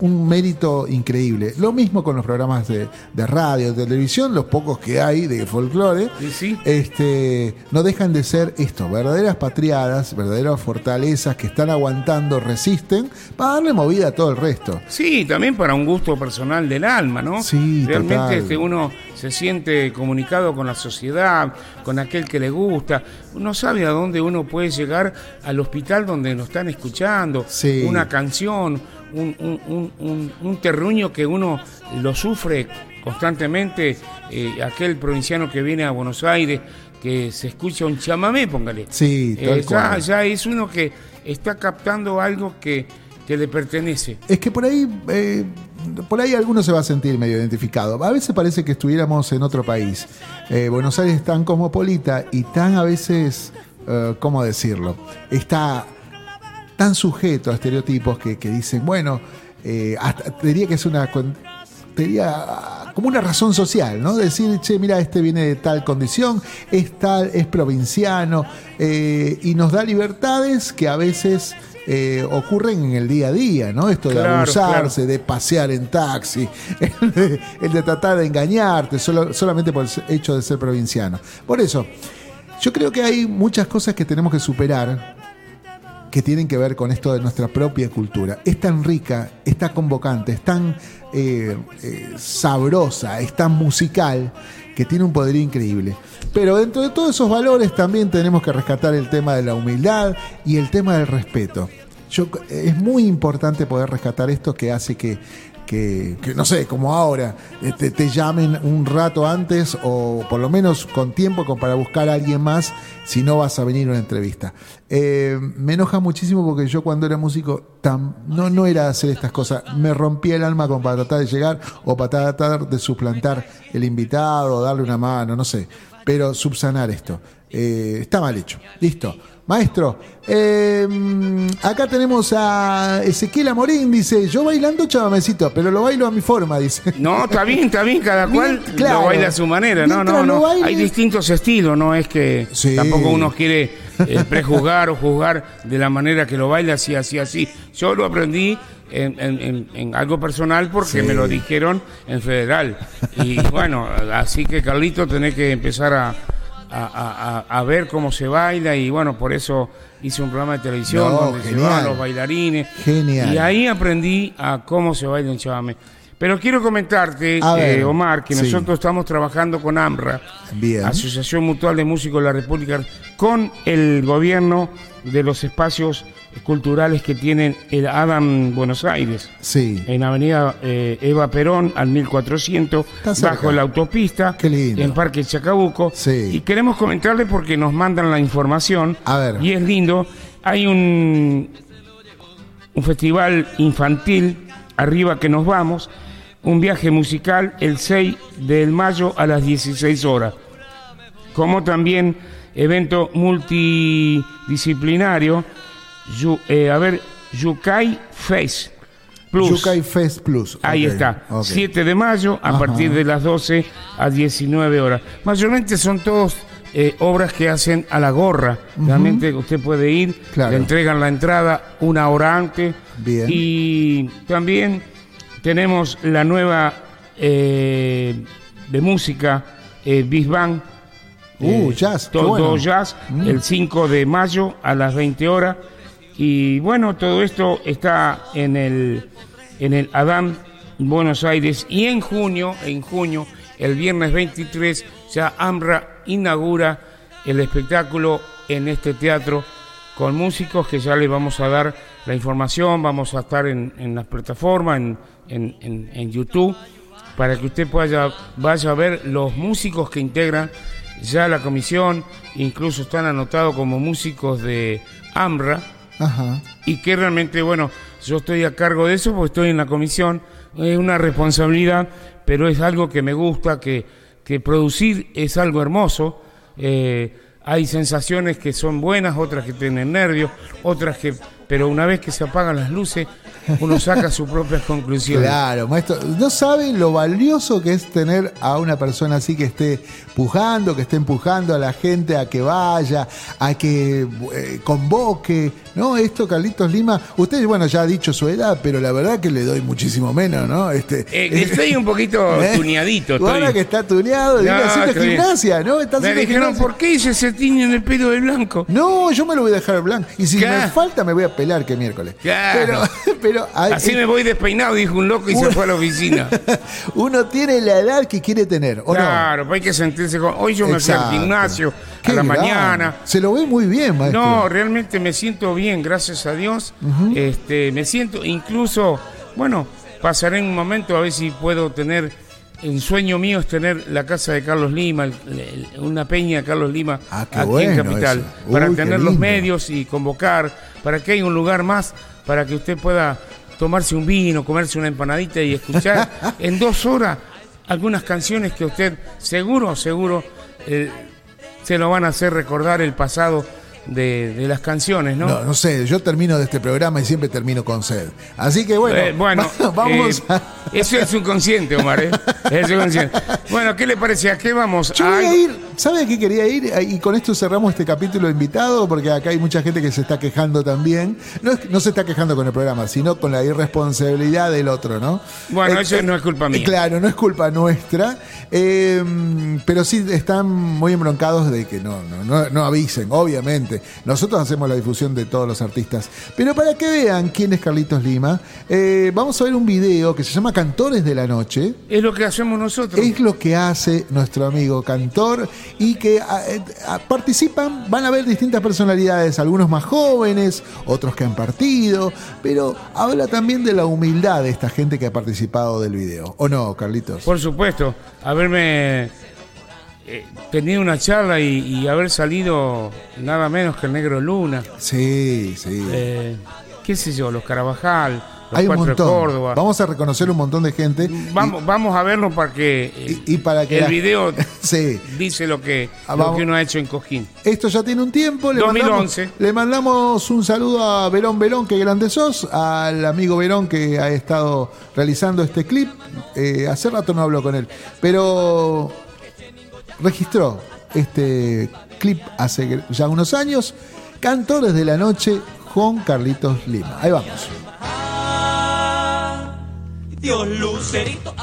un mérito increíble. Lo mismo con los programas de, de radio, de televisión, los pocos que hay de folclore, Sí, sí. este, no dejan de ser esto, verdaderas patriadas, verdaderas fortalezas que están aguantando, resisten, para darle movida a todo el resto. Sí, también para un gusto personal del alma, ¿no? Sí, Realmente total. este, uno se siente comunicado con la sociedad, con aquel que le gusta. Uno sabe a dónde uno puede llegar al hospital donde nos están escuchando. Sí. Una canción, un, un- un- un- terruño que uno lo sufre constantemente. eh, aquel provinciano que viene a Buenos Aires, que se escucha un chamamé, póngale. Sí, tal Eh, ya, ya es uno que está captando algo que, que le pertenece. Es que por ahí, eh, por ahí alguno se va a sentir medio identificado. A veces parece que estuviéramos en otro país. Eh, Buenos Aires es tan cosmopolita y tan a veces, eh, ¿cómo decirlo? Está tan sujeto a estereotipos que, dicen, bueno, eh, hasta, diría que es una... Sería como una razón social, ¿no? Decir, che, mira, este viene de tal condición, es tal, es provinciano, eh, y nos da libertades que a veces eh, ocurren en el día a día, ¿no? Esto de Claro, abusarse, de pasear en taxi, el de, el de tratar de engañarte solo- solamente por el hecho de ser provinciano. Por eso, yo creo que hay muchas cosas que tenemos que superar que tienen que ver con esto de nuestra propia cultura. Es tan rica, es tan convocante, es tan eh, eh, sabrosa, es tan musical, que tiene un poder increíble. Pero dentro de todos esos valores también tenemos que rescatar el tema de la humildad y el tema del respeto. Yo, es muy importante poder rescatar esto que hace que, que, que, no sé, como ahora, eh, te, llamen un rato antes o por lo menos con tiempo como para buscar a alguien más si no vas a venir a una entrevista. Eh, me enoja muchísimo porque yo cuando era músico tam- no, no era hacer estas cosas. Me rompía el alma como para tratar de llegar o para tratar de suplantar el invitado o darle una mano, no sé. Pero subsanar esto. Eh, está mal hecho. Listo. Maestro, eh, acá tenemos a Ezequiel Amorín, dice, yo bailando chavamecito, pero lo bailo a mi forma, dice. No, está bien, está bien, cada cual claro. lo baila a su manera, no, Mientras no, no. baile- Hay distintos estilos, no es que Sí. tampoco uno quiere eh, prejuzgar o juzgar de la manera que lo baila así, así, así. Yo lo aprendí en, en- en- en algo personal porque Sí. me lo dijeron en federal. Y bueno, así que Carlito tenés que empezar a, a- a- a- ver cómo se baila y bueno, por eso hice un programa de televisión No, donde se genial. van los bailarines. Genial. Y ahí aprendí a cómo se baila un chamamé. Pero quiero comentarte, ver, eh, Omar, que sí. nosotros estamos trabajando con AMRA, Bien. Asociación Mutual de Músicos de la República, con el gobierno de los espacios culturales que tienen el Adam Buenos Aires, Sí. en Avenida eh, Eva Perón, al 1400, Está cerca. bajo la autopista, Qué lindo. en Parque Chacabuco. Sí. Y queremos comentarle porque nos mandan la información, A ver. y es lindo, hay un, un festival infantil, arriba que nos vamos, un viaje musical el 6 del mayo a las 16 horas, como también evento multidisciplinario, Yu- eh, a ver, Yukai Fest Plus. Yukai Fest Plus. Ahí está, ok. 7 de mayo a Ajá. partir de las 12 a 19 horas. Mayormente son todos eh, obras que hacen a la gorra. Realmente usted puede ir, Claro. le entregan la entrada una hora antes. Bien. Y también tenemos la nueva eh, de música, eh, Big Bang. Uh, eh, jazz, qué Todo bueno. jazz, Mm. el 5 de mayo a las 20 horas. Y bueno, todo esto está en el, en el Adán Buenos Aires. Y en junio, en junio, el viernes 23, ya AMRA inaugura el espectáculo en este teatro con músicos que ya les vamos a dar la información, vamos a estar en, en las plataformas, en, en- en- YouTube, para que usted vaya, vaya a ver los músicos que integran ya la comisión, incluso están anotados como músicos de AMRA, Ajá. y que realmente, bueno, yo estoy a cargo de eso porque estoy en la comisión, es una responsabilidad, pero es algo que me gusta, que, que producir es algo hermoso. eh, hay sensaciones que son buenas, otras que tienen nervios, otras que, pero una vez que se apagan las luces, uno saca sus propias conclusiones. Claro, maestro. No sabe lo valioso que es tener a una persona así que esté pujando, que esté empujando a la gente a que vaya, a que eh, convoque, ¿no? Esto, Carlitos Lima, usted, bueno, ya ha dicho su edad, pero la verdad que le doy muchísimo menos, ¿no? Este, Eh, estoy un poquito ¿Eh? tuneadito. Ahora estoy. que está tuneado, No, diga, haciendo gimnasia, ¿no? Está Me dijeron, gimnasia. ¿por qué hice ese tiño en el pelo de blanco? No, yo me lo voy a dejar blanco. Y si Claro. me falta, me voy a pelar que miércoles. Claro. Pero, Así eh, me voy despeinado, dijo un loco y se fue a la oficina. uno tiene la edad que quiere tener, ¿o Claro, pues hay que sentirse Hoy yo me fui al gimnasio Qué a la mañana. Se lo ve muy bien, maestro. No, realmente me siento bien, gracias a Dios. este, me siento, incluso, bueno, pasaré en un momento a ver si puedo tener. El sueño mío es tener la casa de Carlos Lima, el- el- una peña de Carlos Lima Ah, aquí bueno en Capital, para tener los medios y convocar, para que haya un lugar más, para que usted pueda tomarse un vino, comerse una empanadita y escuchar en dos horas algunas canciones que usted seguro, seguro eh, se lo van a hacer recordar el pasado de, de las canciones, ¿no? No, no sé, yo termino de este programa y siempre termino con sed. Así que bueno, Eh, bueno, va- vamos eh, a... eso es subconsciente, Omar. ¿eh? Es subconsciente. Bueno, ¿qué le parece? ¿A qué vamos? Yo a ir, ¿sabe a qué quería ir? Y con esto cerramos este capítulo invitado, porque acá hay mucha gente que se está quejando también. No, no se está quejando con el programa, sino con la irresponsabilidad del otro, ¿no? Bueno, Eh, eso no es culpa mía. Claro, no es culpa nuestra, eh, pero sí están muy embroncados de que no, no, no, no avisen, obviamente. Nosotros hacemos la difusión de todos los artistas. Pero para que vean quién es Carlitos Lima, eh, vamos a ver un video que se llama Cantores de la Noche. Es lo que hacemos nosotros. Es lo que hace nuestro amigo cantor y que a- a- participan, van a ver distintas personalidades, algunos más jóvenes, otros que han partido, pero habla también de la humildad de esta gente que ha participado del video. ¿O no, Carlitos? Por supuesto, haberme eh, tenido una charla y, y haber salido nada menos que el Negro Luna. Sí, sí. eh, qué sé yo, los Carabajal, los Hay un Cuatro de montón. Córdoba. Vamos a reconocer un montón de gente. Vamos, vamos a verlo para que eh, Y, y para que el la- video Sí. dice lo que, Ah, lo que uno ha hecho en Cojín. Esto ya tiene un tiempo. Le 2011. Mandamos, le mandamos un saludo a Verón Verón, que grande sos, al amigo Verón que ha estado realizando este clip. Eh, hace rato no hablo con él, pero registró este clip hace ya unos años. Cantores de la Noche con Carlitos Lima. Ahí vamos. Dios lucerito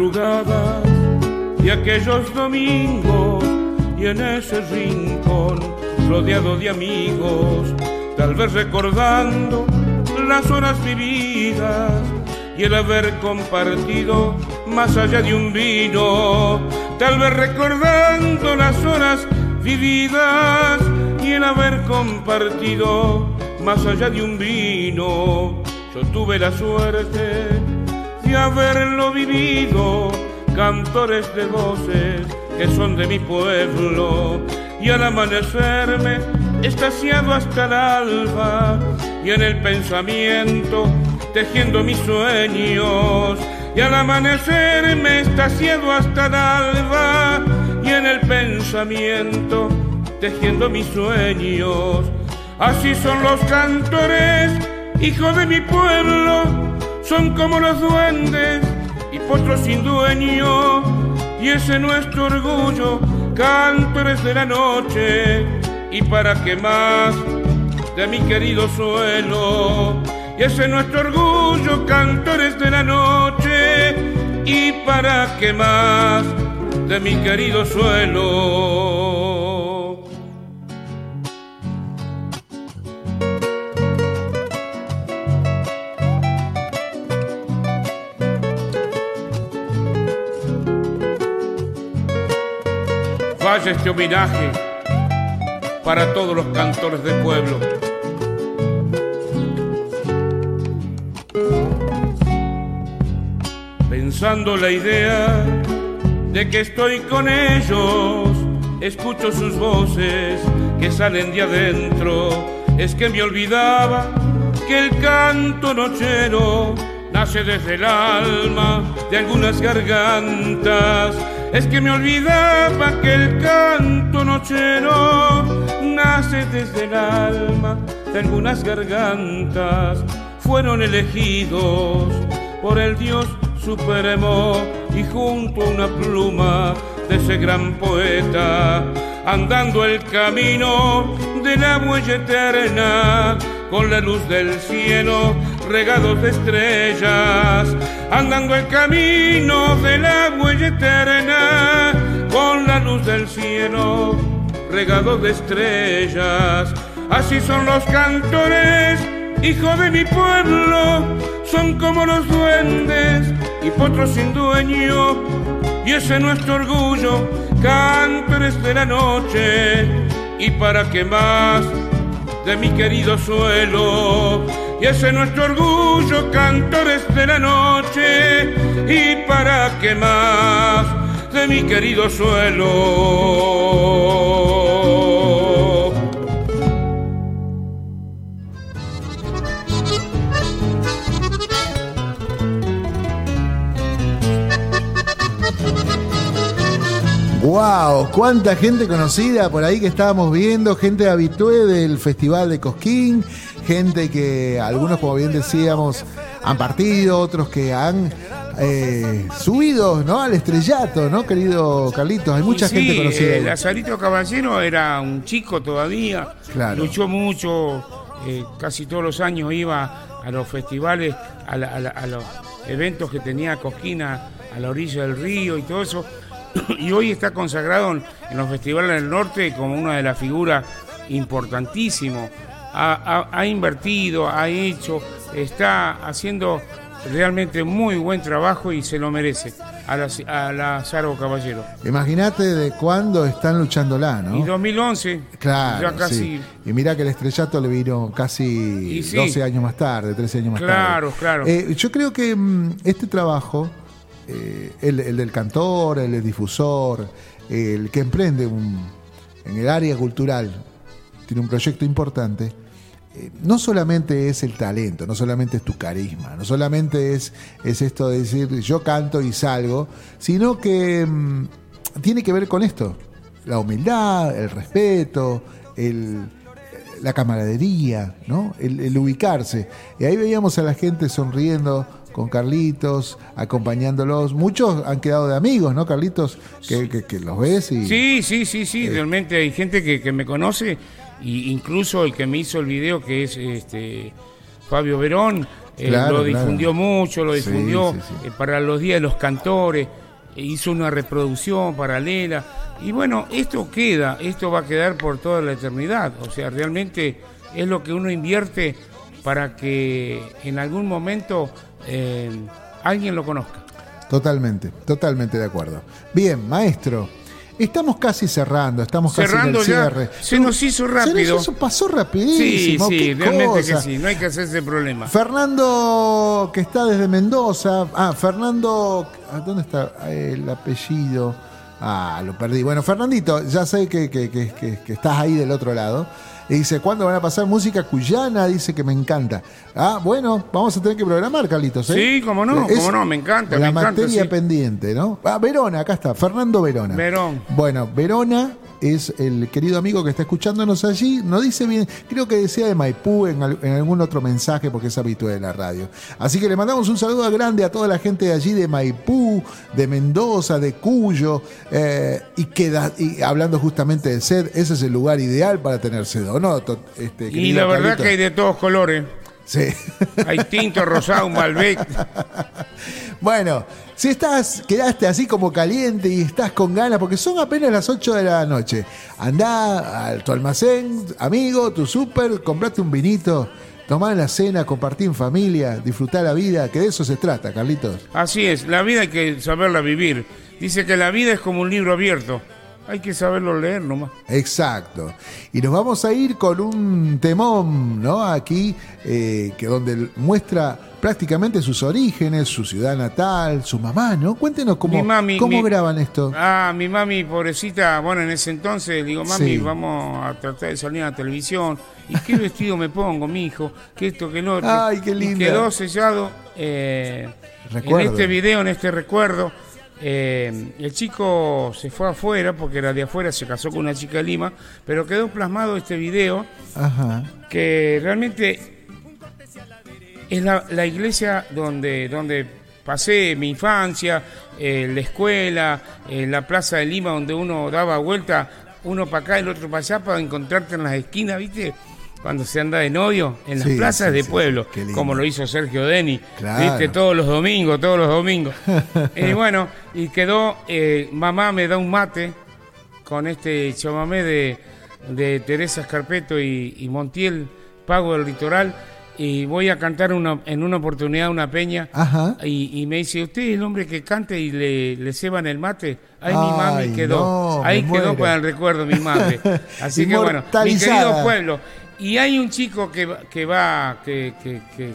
madrugadas de aquellos domingos y en ese rincón rodeado de amigos, tal vez recordando las horas vividas y el haber compartido más allá de un vino, tal vez recordando las horas vividas y el haber compartido más allá de un vino. Yo tuve la suerte de haberlo vivido, cantores de voces que son de mi pueblo, y al amanecerme estaciado hasta el alba, y en el pensamiento tejiendo mis sueños, y al amanecerme estaciado hasta el alba, y en el pensamiento tejiendo mis sueños. Así son los cantores, hijos de mi pueblo, son como los duendes y potros sin dueño, y ese es nuestro orgullo, cantores de la noche, y para qué más de mi querido suelo, y ese es nuestro orgullo, cantores de la noche, y para qué más de mi querido suelo. Este homenaje para todos los cantores del pueblo. Pensando la idea de que estoy con ellos, escucho sus voces que salen de adentro. Es que me olvidaba que el canto nochero nace desde el alma de algunas gargantas. Es que me olvidaba que el canto nochero nace desde el alma de algunas gargantas. Fueron elegidos por el Dios supremo y junto a una pluma de ese gran poeta, andando el camino de la huella eterna, con la luz del cielo regados de estrellas, andando el camino de la huella eterna, con la luz del cielo regados de estrellas. Así son los cantores, hijo de mi pueblo, son como los duendes y potros sin dueño. Y ese es nuestro orgullo, cantores de la noche. Y para qué más de mi querido suelo. Y ese es nuestro orgullo, cantores de la noche. Y para qué más de mi querido suelo. ¡Wow! ¡Cuánta gente conocida por ahí que estábamos viendo! Gente habitué del Festival de Cosquín, gente que algunos, como bien decíamos, han partido, otros que han eh, subido ¿no? al estrellato, ¿no, querido Carlitos? Hay mucha gente conocida. eh. Lazarito Caballero era un chico todavía, Claro. luchó mucho, eh, casi todos los años iba a los festivales, a, la- a la- a los eventos que tenía Cosquina a la orilla del río y todo eso. Y hoy está consagrado en, en los festivales del norte como una de las figuras importantísimo. Ha, ha- ha invertido, ha hecho, está haciendo realmente muy buen trabajo y se lo merece a la, a la Sargo Caballero. Imagínate de cuándo están luchándola, ¿no? Y 2011, Claro, ya casi. sí. Y mira que el estrellato le vino casi sí. 12 años más tarde, 13 años más Claro, tarde. claro. Eh, yo creo que mm, este trabajo, eh, el, el del cantor, el del difusor, el que emprende un- en el área cultural, tiene un proyecto importante, eh, no solamente es el talento, no solamente es tu carisma, no solamente es, es esto de decir yo canto y salgo, sino que mm, tiene que ver con esto, la humildad, el respeto, el, la camaradería, ¿no? El, el ubicarse. Y ahí veíamos a la gente sonriendo con Carlitos, acompañándolos. Muchos han quedado de amigos, ¿no, Carlitos? Que, que- que los ves y... Sí, sí, sí, sí, realmente hay gente que, que me conoce, y incluso el que me hizo el video, que es este Fabio Verón, eh, lo claro. difundió mucho, lo difundió sí, sí. eh, para los días de los cantores, e hizo una reproducción paralela, y bueno, esto queda, esto va a quedar por toda la eternidad, o sea, realmente es lo que uno invierte para que en algún momento eh, alguien lo conozca. Totalmente, totalmente de acuerdo. Bien, maestro. Estamos casi cerrando, estamos casi Cerrando en el ya, cierre. se nos hizo Se rápido. nos hizo- pasó Sí, rapidísimo. sí, qué realmente cosa. que sí, no hay que hacerse problema. Fernando, que está desde Mendoza. Ah, Fernando, ¿a ¿dónde está Ah, el apellido? Ah, lo perdí. Bueno, Fernandito, ya sé que, que- que- que- que estás ahí del otro lado. Y dice, ¿cuándo van a pasar música cuyana? Dice que me encanta. Ah, bueno, vamos a tener que programar, Carlitos. ¿eh? Sí, cómo no, Es cómo no, me encanta, La me encanta, materia sí. pendiente, ¿no? Ah, Verona, acá está, Fernando Verona. Verón. Bueno, Verona es el querido amigo que está escuchándonos allí. No dice bien, creo que decía de Maipú en, al- en algún otro mensaje porque es habitual de la radio. Así que le mandamos un saludo grande a toda la gente de allí de Maipú, de Mendoza, de Cuyo. eh, y, queda, y hablando justamente de sed, ese es el lugar ideal para tener sed, ¿o no? Este, Y la verdad Carlito? que hay de todos colores. Sí. Hay tinto, rosado, un Malbec. Bueno, si estás, quedaste así como caliente y estás con ganas, porque son apenas las 8 de la noche, andá a tu almacén, amigo, tu súper, comprate un vinito, tomá la cena, compartí en familia, disfrutá la vida, que de eso se trata, Carlitos. Así es, la vida hay que saberla vivir. Dice que la vida es como un libro abierto. Hay que saberlo leer nomás. Exacto. Y nos vamos a ir con un temón, ¿no? Aquí, eh, que donde muestra prácticamente sus orígenes, su ciudad natal, su mamá, ¿no? Cuéntenos cómo, Mi mami, cómo mi- graban esto. Ah, mi mami, pobrecita, bueno, en ese entonces digo, mami, Sí. vamos a tratar de salir a la televisión. ¿Y qué vestido me pongo, mi hijo? Que esto, que lo otro. Ay, qué Y linda. quedó sellado eh, en este video, en este recuerdo. Eh, el chico se fue afuera, porque era de afuera, se casó con una chica de Lima, pero quedó plasmado este video Ajá. que realmente es la, la iglesia donde, donde pasé mi infancia, eh, la escuela, eh, la plaza de Lima donde uno daba vuelta, uno para acá, el otro para allá, para encontrarte en las esquinas, ¿viste? Cuando se anda de novio, en las Sí, plazas sí, de sí, pueblo, como lo hizo Sergio Deni, Claro. ¿viste? Todos los domingos, todos los domingos. y bueno, y quedó, eh, mamá me da un mate con este chamamé de, de Teresa Escarpeto y, y Montiel, Pago del Litoral, y voy a cantar una, en una oportunidad una peña. Ajá. Y, y me dice, ¿usted es el hombre que canta y le, le ceban el mate? Ahí mi mami quedó. no, Ahí quedó para el recuerdo mi madre. Así que bueno, mi querido pueblo. Y hay un chico que, va- que va, que, que, que-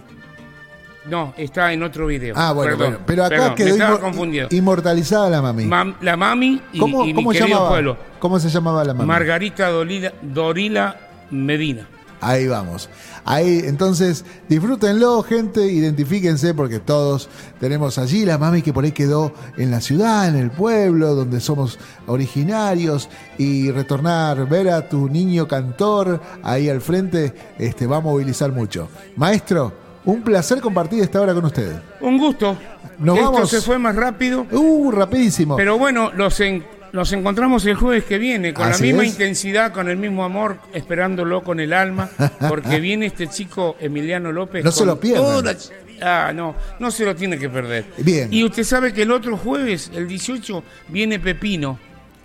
No, está en otro video. Ah, bueno, Perdón, bueno. Pero acá perdón, quedó inmor- confundido. inmortalizada la mami. Mam- la mami y, ¿Cómo, y mi cómo querido llamaba? pueblo. ¿Cómo se llamaba la mami? Margarita Dorila, Dorila Medina. Ahí vamos. Ahí, entonces, disfrútenlo, gente, identifíquense, porque todos tenemos allí la mami que por ahí quedó en la ciudad, en el pueblo, donde somos originarios, y retornar, ver a tu niño cantor ahí al frente, este, va a movilizar mucho. Maestro, un placer compartir esta hora con usted. Un gusto. Nos Esto vamos. se fue más rápido. Uh, rapidísimo. Pero bueno, los, en- los encontramos el jueves que viene, con Así la misma es. intensidad, con el mismo amor, esperándolo con el alma, porque viene este chico Emiliano López. No se lo la- Ah, no, no se lo tiene que perder. Bien. Y usted sabe que el otro jueves, el 18, viene Pepino.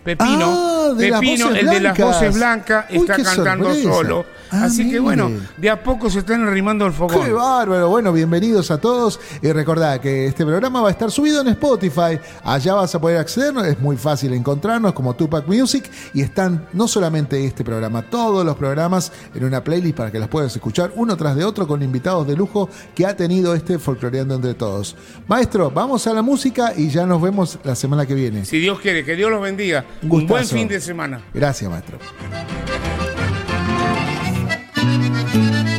Pepino, Ah, de las Pepino, el de las voces blancas, Uy, está cantando sorpresa. solo. Ah, Así que bueno, de a poco se están arrimando el fogón. Qué bárbaro. Bueno, bienvenidos a todos. Y recordad que este programa va a estar subido en Spotify. Allá vas a poder acceder. Es muy fácil encontrarnos como Tupac Music. Y están no solamente este programa, todos los programas en una playlist para que las puedas escuchar uno tras de otro con invitados de lujo que ha tenido este Folcloreando entre todos. Maestro, vamos a la música y ya nos vemos la semana que viene. Si Dios quiere, que Dios los bendiga. Un Un buen fin de semana. Gracias, maestro. Thank you.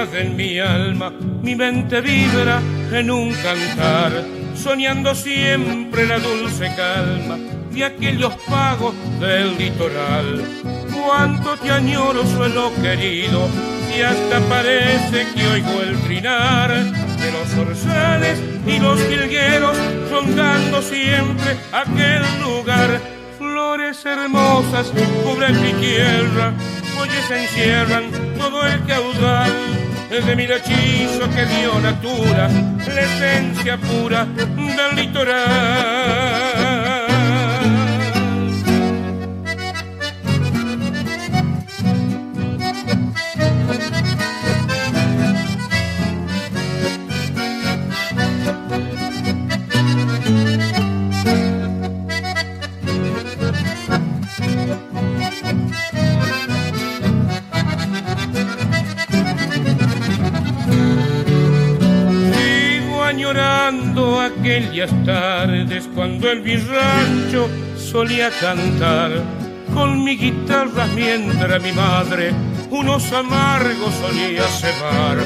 Recuerdos invaden mi alma, mi mente vibra en un cantar, soñando siempre la dulce calma de aquellos pagos del litoral. Cuánto te añoro, suelo querido, y hasta parece que oigo el trinar de los orzales y los jilgueros, rondando siempre aquel lugar flores hermosas cubren mi tierra, oyes encierran todo el caudal de mi hechizo que dio natura, la esencia pura del litoral. Aquellas tardes cuando en mi rancho solía cantar con mi guitarra mientras mi madre unos amargos solía cebar.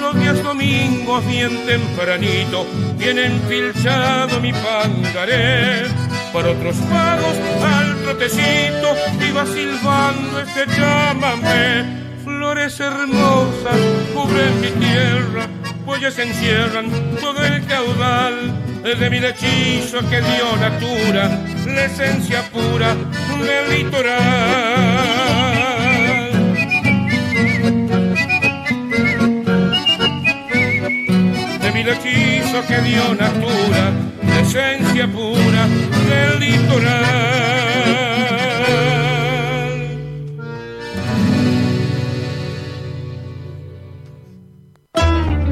Los días domingos bien tempranito vienen filchado mi pangaré. Por otros pagos al trotecito iba silbando este chamamé. Flores hermosas cubren mi tierra, pollas encierran todo el caudal de mi hechizos que dio natura, la esencia pura del litoral. De mi hechizos que dio natura, la esencia pura del litoral.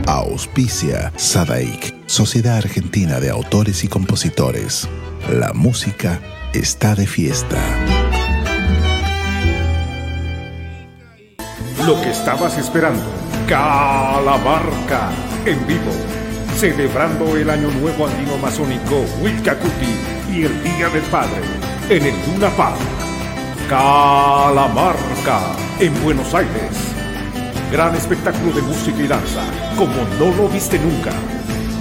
auspicia Sadaik Sociedad Argentina de Autores y Compositores. La música está de fiesta. Lo que estabas esperando. Calamarca en vivo. Celebrando el Año Nuevo Andino Masónico Huitcacuti y el Día del Padre en el Luna Park. Calamarca en Buenos Aires. Gran espectáculo de música y danza, como no lo viste nunca.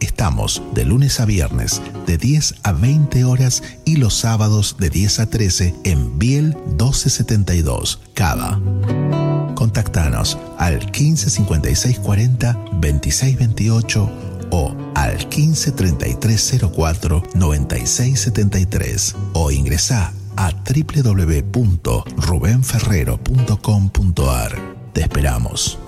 Estamos de lunes a viernes de 10 a 20 horas y los sábados de 10 a 13 en Biel 1272, Cava. Contactanos al 15 56 40 26 28 o al 15 33 04 96 73 o ingresa a www.rubenferrero.com.ar. Te esperamos.